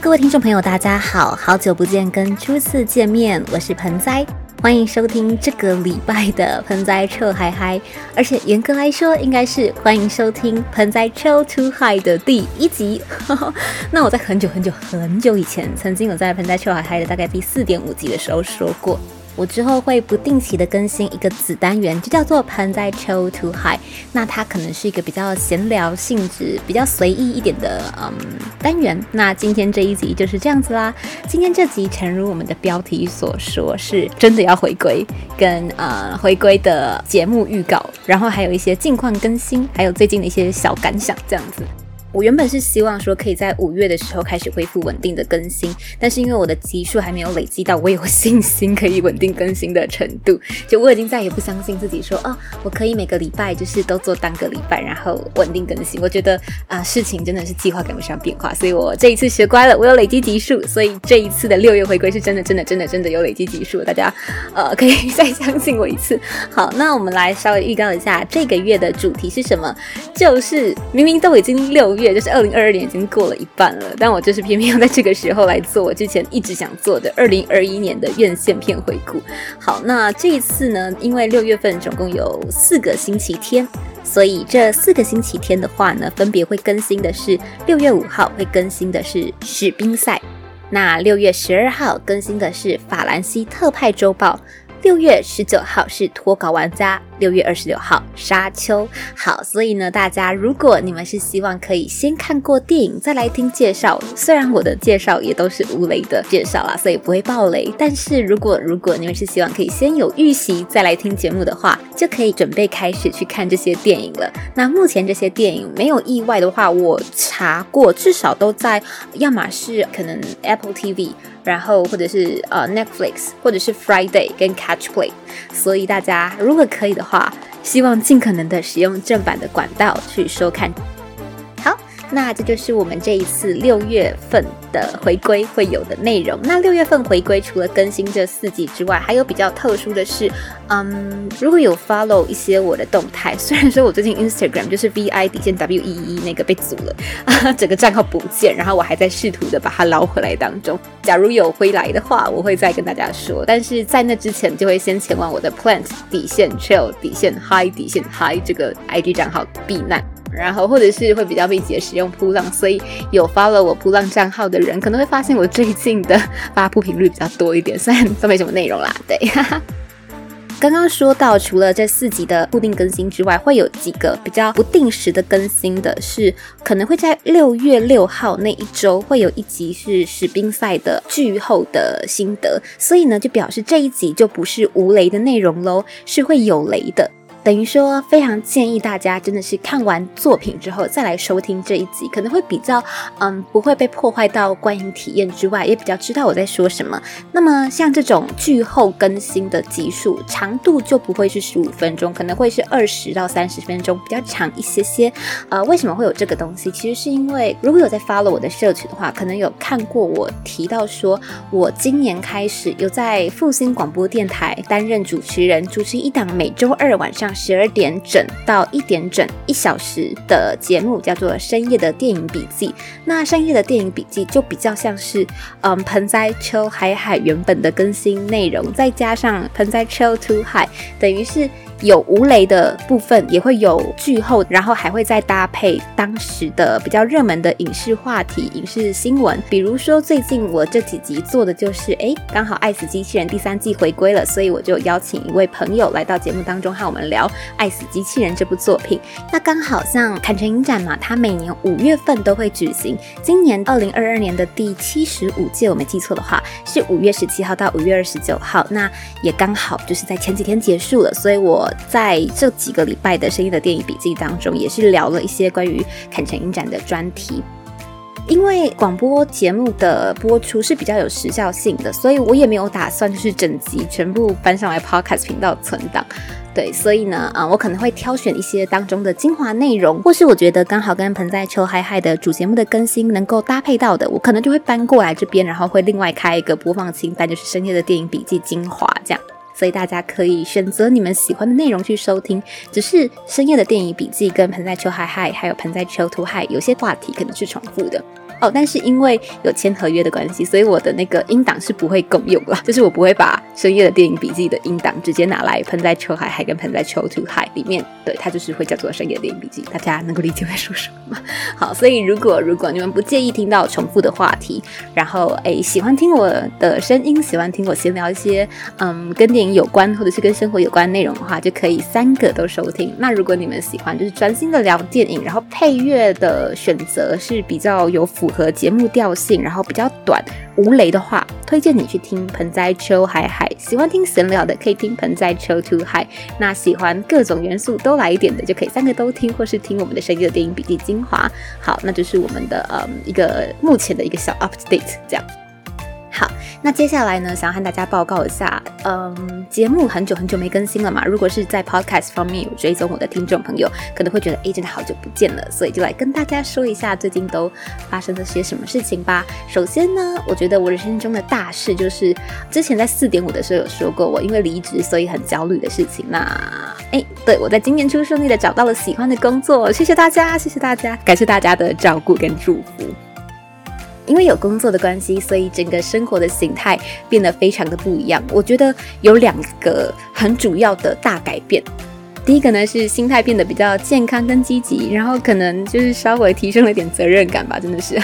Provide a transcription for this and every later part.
各位听众朋友，大家好，好久不见，跟初次见面，我是盆栽，欢迎收听这个礼拜的盆栽臭嗨嗨，而且严格来说，应该是欢迎收听盆栽臭 too high 的第一集。那我在很久很久很久以前，曾经有在盆栽臭嗨嗨的大概第四点五集的时候说过。我之后会不定期的更新一个子单元，就叫做盆栽 Chill to High。那它可能是一个比较闲聊性质、比较随意一点的嗯单元。那今天这一集就是这样子啦。今天这集诚如我们的标题所说，是真的要回归，跟呃回归的节目预告，然后还有一些近况更新，还有最近的一些小感想这样子。我原本是希望说可以在五月的时候开始恢复稳定的更新，但是因为我的集数还没有累积到我有信心可以稳定更新的程度，就我已经再也不相信自己说哦，我可以每个礼拜就是都做单个礼拜，然后稳定更新。我觉得啊，事情真的是计划赶不上变化，所以我这一次学乖了，我有累积集数，所以这一次的六月回归是真的真的真的真的有累积集数，大家呃可以再相信我一次。好，那我们来稍微预告一下这个月的主题是什么，就是明明都已经六。月就是二零二二年已经过了一半了，但我就是偏偏要在这个时候来做我之前一直想做的二零二一年的院线片回顾。好，那这一次呢，因为六月份总共有四个星期天，所以这四个星期天的话呢，分别会更新的是六月五号会更新的是史宾赛，那六月十二号更新的是法兰西特派周报，六月十九号是脱稿玩家。六月二十六号，沙丘。好，所以呢，大家如果你们是希望可以先看过电影再来听介绍，虽然我的介绍也都是无雷的介绍啦，所以不会爆雷。但是如果如果你们是希望可以先有预习再来听节目的话，就可以准备开始去看这些电影了。那目前这些电影没有意外的话，我查过，至少都在亚马逊、可能 Apple TV，然后或者是呃 Netflix，或者是 Friday 跟 Catch Play。所以大家如果可以的话，希望尽可能的使用正版的管道去收看。那这就是我们这一次六月份。的回归会有的内容。那六月份回归除了更新这四集之外，还有比较特殊的是，嗯，如果有 follow 一些我的动态，虽然说我最近 Instagram 就是 V I 底线 W E E 那个被阻了，啊，整个账号不见，然后我还在试图的把它捞回来当中。假如有回来的话，我会再跟大家说。但是在那之前，就会先前往我的 Plant 底线 Chill 底线 High 底线 High 这个 IG 账号避难。然后或者是会比较密集的使用扑浪，所以有发了我扑浪账号的人，可能会发现我最近的发布频率比较多一点，虽然都没什么内容啦。对，哈哈刚刚说到，除了这四集的固定更新之外，会有几个比较不定时的更新的，是可能会在六月六号那一周会有一集是史宾赛的剧后的心得，所以呢，就表示这一集就不是无雷的内容喽，是会有雷的。等于说，非常建议大家真的是看完作品之后再来收听这一集，可能会比较，嗯，不会被破坏到观影体验之外，也比较知道我在说什么。那么像这种剧后更新的集数，长度就不会是十五分钟，可能会是二十到三十分钟，比较长一些些。呃，为什么会有这个东西？其实是因为如果有在 follow 我的社群的话，可能有看过我提到说，我今年开始有在复兴广播电台担任主持人，主持一档每周二晚上。十二点整到一点整一小时的节目叫做深夜的电影笔记。那深夜的电影笔记就比较像是，嗯，盆栽秋海海原本的更新内容，再加上盆栽秋 to 海，等于是。有无雷的部分，也会有剧后，然后还会再搭配当时的比较热门的影视话题、影视新闻。比如说，最近我这几集做的就是，哎，刚好《爱死机器人》第三季回归了，所以我就邀请一位朋友来到节目当中和我们聊《爱死机器人》这部作品。那刚好像坎城影展嘛，它每年五月份都会举行，今年二零二二年的第七十五届，我没记错的话是五月十七号到五月二十九号，那也刚好就是在前几天结束了，所以我。在这几个礼拜的声音的电影笔记当中，也是聊了一些关于坎城影展的专题。因为广播节目的播出是比较有时效性的，所以我也没有打算就是整集全部搬上来 Podcast 频道存档。对，所以呢，啊，我可能会挑选一些当中的精华内容，或是我觉得刚好跟盆栽秋嗨嗨的主节目的更新能够搭配到的，我可能就会搬过来这边，然后会另外开一个播放清单，就是深夜的电影笔记精华这样。所以大家可以选择你们喜欢的内容去收听，只是深夜的电影笔记跟盆栽秋嗨嗨，还有盆栽秋图嗨，有些话题可能是重复的。哦，但是因为有签合约的关系，所以我的那个音档是不会共用了，就是我不会把深夜的电影笔记的音档直接拿来喷在秋海海跟喷在秋土海里面，对，它就是会叫做深夜电影笔记，大家能够理解我在说什么吗？好，所以如果如果你们不介意听到重复的话题，然后诶喜欢听我的声音，喜欢听我闲聊一些嗯跟电影有关或者是跟生活有关内容的话，就可以三个都收听。那如果你们喜欢就是专心的聊电影，然后配乐的选择是比较有符符合节目调性，然后比较短无雷的话，推荐你去听盆栽秋海海。喜欢听闲聊的可以听盆栽秋 to 海，那喜欢各种元素都来一点的就可以三个都听，或是听我们的深夜电影笔记精华。好，那就是我们的呃一个目前的一个小 update 这样。那接下来呢，想要和大家报告一下，嗯，节目很久很久没更新了嘛。如果是在 podcast 方面有追踪我的听众朋友，可能会觉得，哎，真的好久不见了，所以就来跟大家说一下最近都发生了些什么事情吧。首先呢，我觉得我人生中的大事就是之前在四点五的时候有说过，我因为离职所以很焦虑的事情。那，哎，对我在今年初顺利的找到了喜欢的工作，谢谢大家，谢谢大家，感谢大家的照顾跟祝福。因为有工作的关系，所以整个生活的形态变得非常的不一样。我觉得有两个很主要的大改变。第一个呢是心态变得比较健康跟积极，然后可能就是稍微提升了点责任感吧，真的是。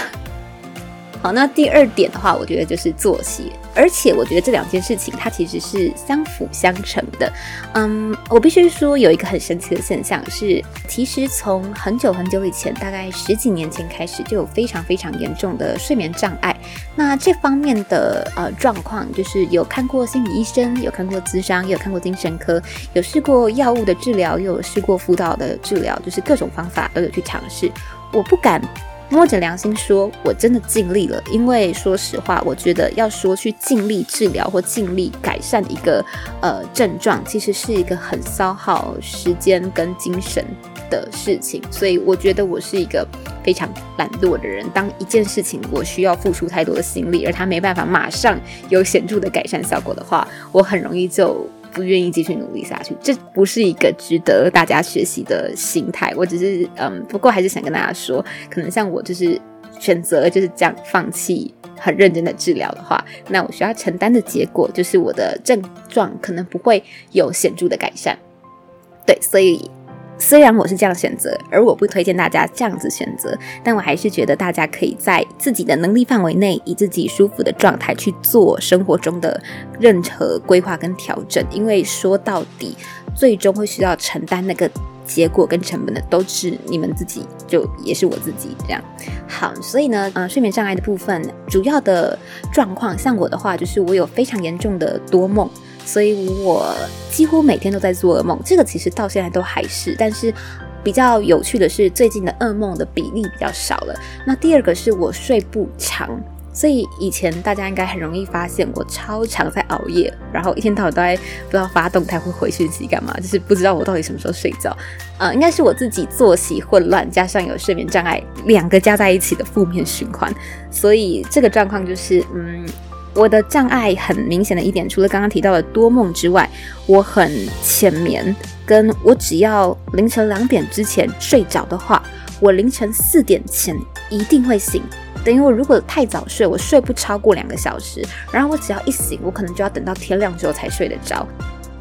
好，那第二点的话，我觉得就是作息，而且我觉得这两件事情它其实是相辅相成的。嗯，我必须说有一个很神奇的现象是，其实从很久很久以前，大概十几年前开始，就有非常非常严重的睡眠障碍。那这方面的呃状况，就是有看过心理医生，有看过咨商，也有看过精神科，有试过药物的治疗，又有试过辅导的治疗，就是各种方法都有去尝试。我不敢。摸着良心说，我真的尽力了。因为说实话，我觉得要说去尽力治疗或尽力改善一个呃症状，其实是一个很消耗时间跟精神的事情。所以我觉得我是一个非常懒惰的人。当一件事情我需要付出太多的心力，而它没办法马上有显著的改善效果的话，我很容易就。不愿意继续努力下去，这不是一个值得大家学习的心态。我只是嗯，不过还是想跟大家说，可能像我就是选择就是这样放弃很认真的治疗的话，那我需要承担的结果就是我的症状可能不会有显著的改善。对，所以。虽然我是这样选择，而我不推荐大家这样子选择，但我还是觉得大家可以在自己的能力范围内，以自己舒服的状态去做生活中的任何规划跟调整。因为说到底，最终会需要承担那个结果跟成本的，都是你们自己，就也是我自己这样。好，所以呢，嗯，睡眠障碍的部分，主要的状况，像我的话，就是我有非常严重的多梦。所以我几乎每天都在做噩梦，这个其实到现在都还是。但是比较有趣的是，最近的噩梦的比例比较少了。那第二个是我睡不长，所以以前大家应该很容易发现我超常在熬夜，然后一天到晚都在不知道发动态会回讯息干嘛，就是不知道我到底什么时候睡觉。呃，应该是我自己作息混乱，加上有睡眠障碍，两个加在一起的负面循环。所以这个状况就是，嗯。我的障碍很明显的一点，除了刚刚提到的多梦之外，我很浅眠，跟我只要凌晨两点之前睡着的话，我凌晨四点前一定会醒。等于我如果太早睡，我睡不超过两个小时，然后我只要一醒，我可能就要等到天亮之后才睡得着。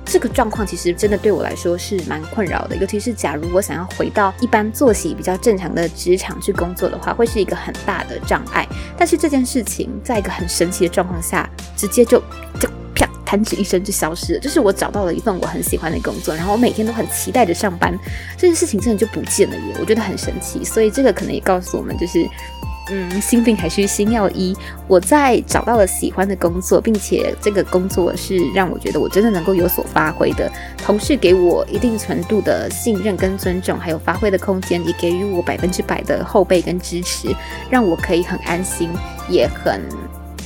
这个状况其实真的对我来说是蛮困扰的，尤其是假如我想要回到一般作息比较正常的职场去工作的话，会是一个很大的障碍。但是这件事情在一个很神奇的状况下，直接就就啪弹指一声就消失了。就是我找到了一份我很喜欢的工作，然后我每天都很期待着上班，这件事情真的就不见了耶！我觉得很神奇，所以这个可能也告诉我们，就是。嗯，心病还需心药医。我在找到了喜欢的工作，并且这个工作是让我觉得我真的能够有所发挥的。同事给我一定程度的信任跟尊重，还有发挥的空间，也给予我百分之百的后背跟支持，让我可以很安心，也很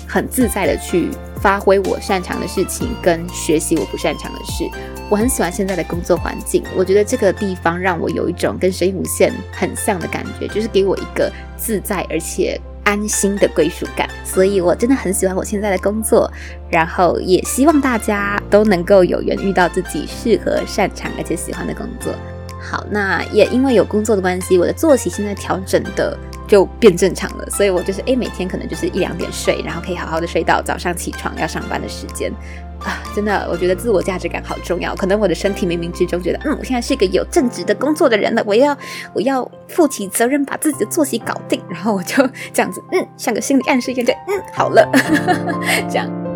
很自在的去发挥我擅长的事情，跟学习我不擅长的事。我很喜欢现在的工作环境，我觉得这个地方让我有一种跟声音无限很像的感觉，就是给我一个自在而且安心的归属感。所以我真的很喜欢我现在的工作，然后也希望大家都能够有缘遇到自己适合、擅长而且喜欢的工作。好，那也因为有工作的关系，我的作息现在调整的就变正常了。所以我就是哎，每天可能就是一两点睡，然后可以好好的睡到早上起床要上班的时间。啊，真的，我觉得自我价值感好重要。可能我的身体冥冥之中觉得，嗯，我现在是一个有正直的工作的人了，我要我要负起责任，把自己的作息搞定。然后我就这样子，嗯，像个心理暗示一样，就嗯，好了，这样。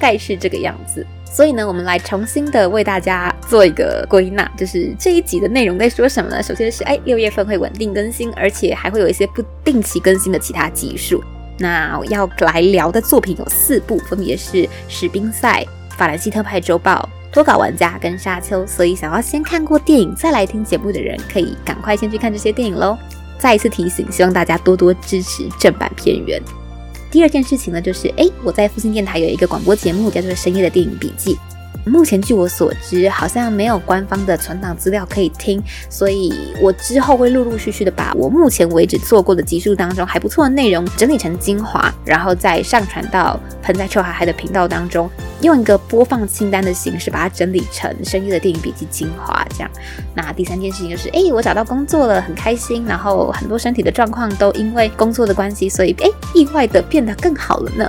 概是这个样子。所以呢，我们来重新的为大家做一个归纳，就是这一集的内容在说什么呢？首先是，哎，六月份会稳定更新，而且还会有一些不定期更新的其他集数。那要来聊的作品有四部，分别是《史宾赛》《法兰西特派周报》《脱稿玩家》跟《沙丘》。所以想要先看过电影再来听节目的人，可以赶快先去看这些电影喽。再一次提醒，希望大家多多支持正版片源。第二件事情呢，就是哎，我在复兴电台有一个广播节目，叫做《深夜的电影笔记》。目前据我所知，好像没有官方的存档资料可以听，所以我之后会陆陆续续的把我目前为止做过的集数当中还不错的内容整理成精华，然后再上传到盆栽臭海海的频道当中，用一个播放清单的形式把它整理成深夜的电影笔记精华。这样，那第三件事情就是，哎，我找到工作了，很开心，然后很多身体的状况都因为工作的关系，所以哎，意外的变得更好了呢。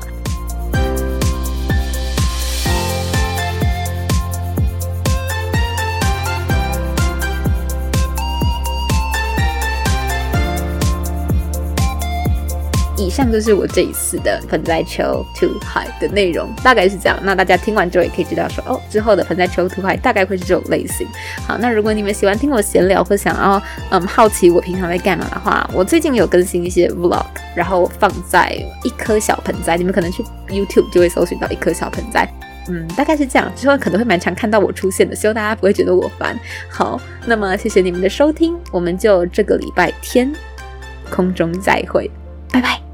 上就是我这一次的盆栽秋 too high 的内容，大概是这样。那大家听完之后也可以知道说，哦，之后的盆栽秋 too high 大概会是这种类型。好，那如果你们喜欢听我闲聊，或想要嗯好奇我平常在干嘛的话，我最近有更新一些 vlog，然后放在一颗小盆栽，你们可能去 YouTube 就会搜寻到一颗小盆栽。嗯，大概是这样。之后可能会蛮常看到我出现的，希望大家不会觉得我烦。好，那么谢谢你们的收听，我们就这个礼拜天空中再会，拜拜。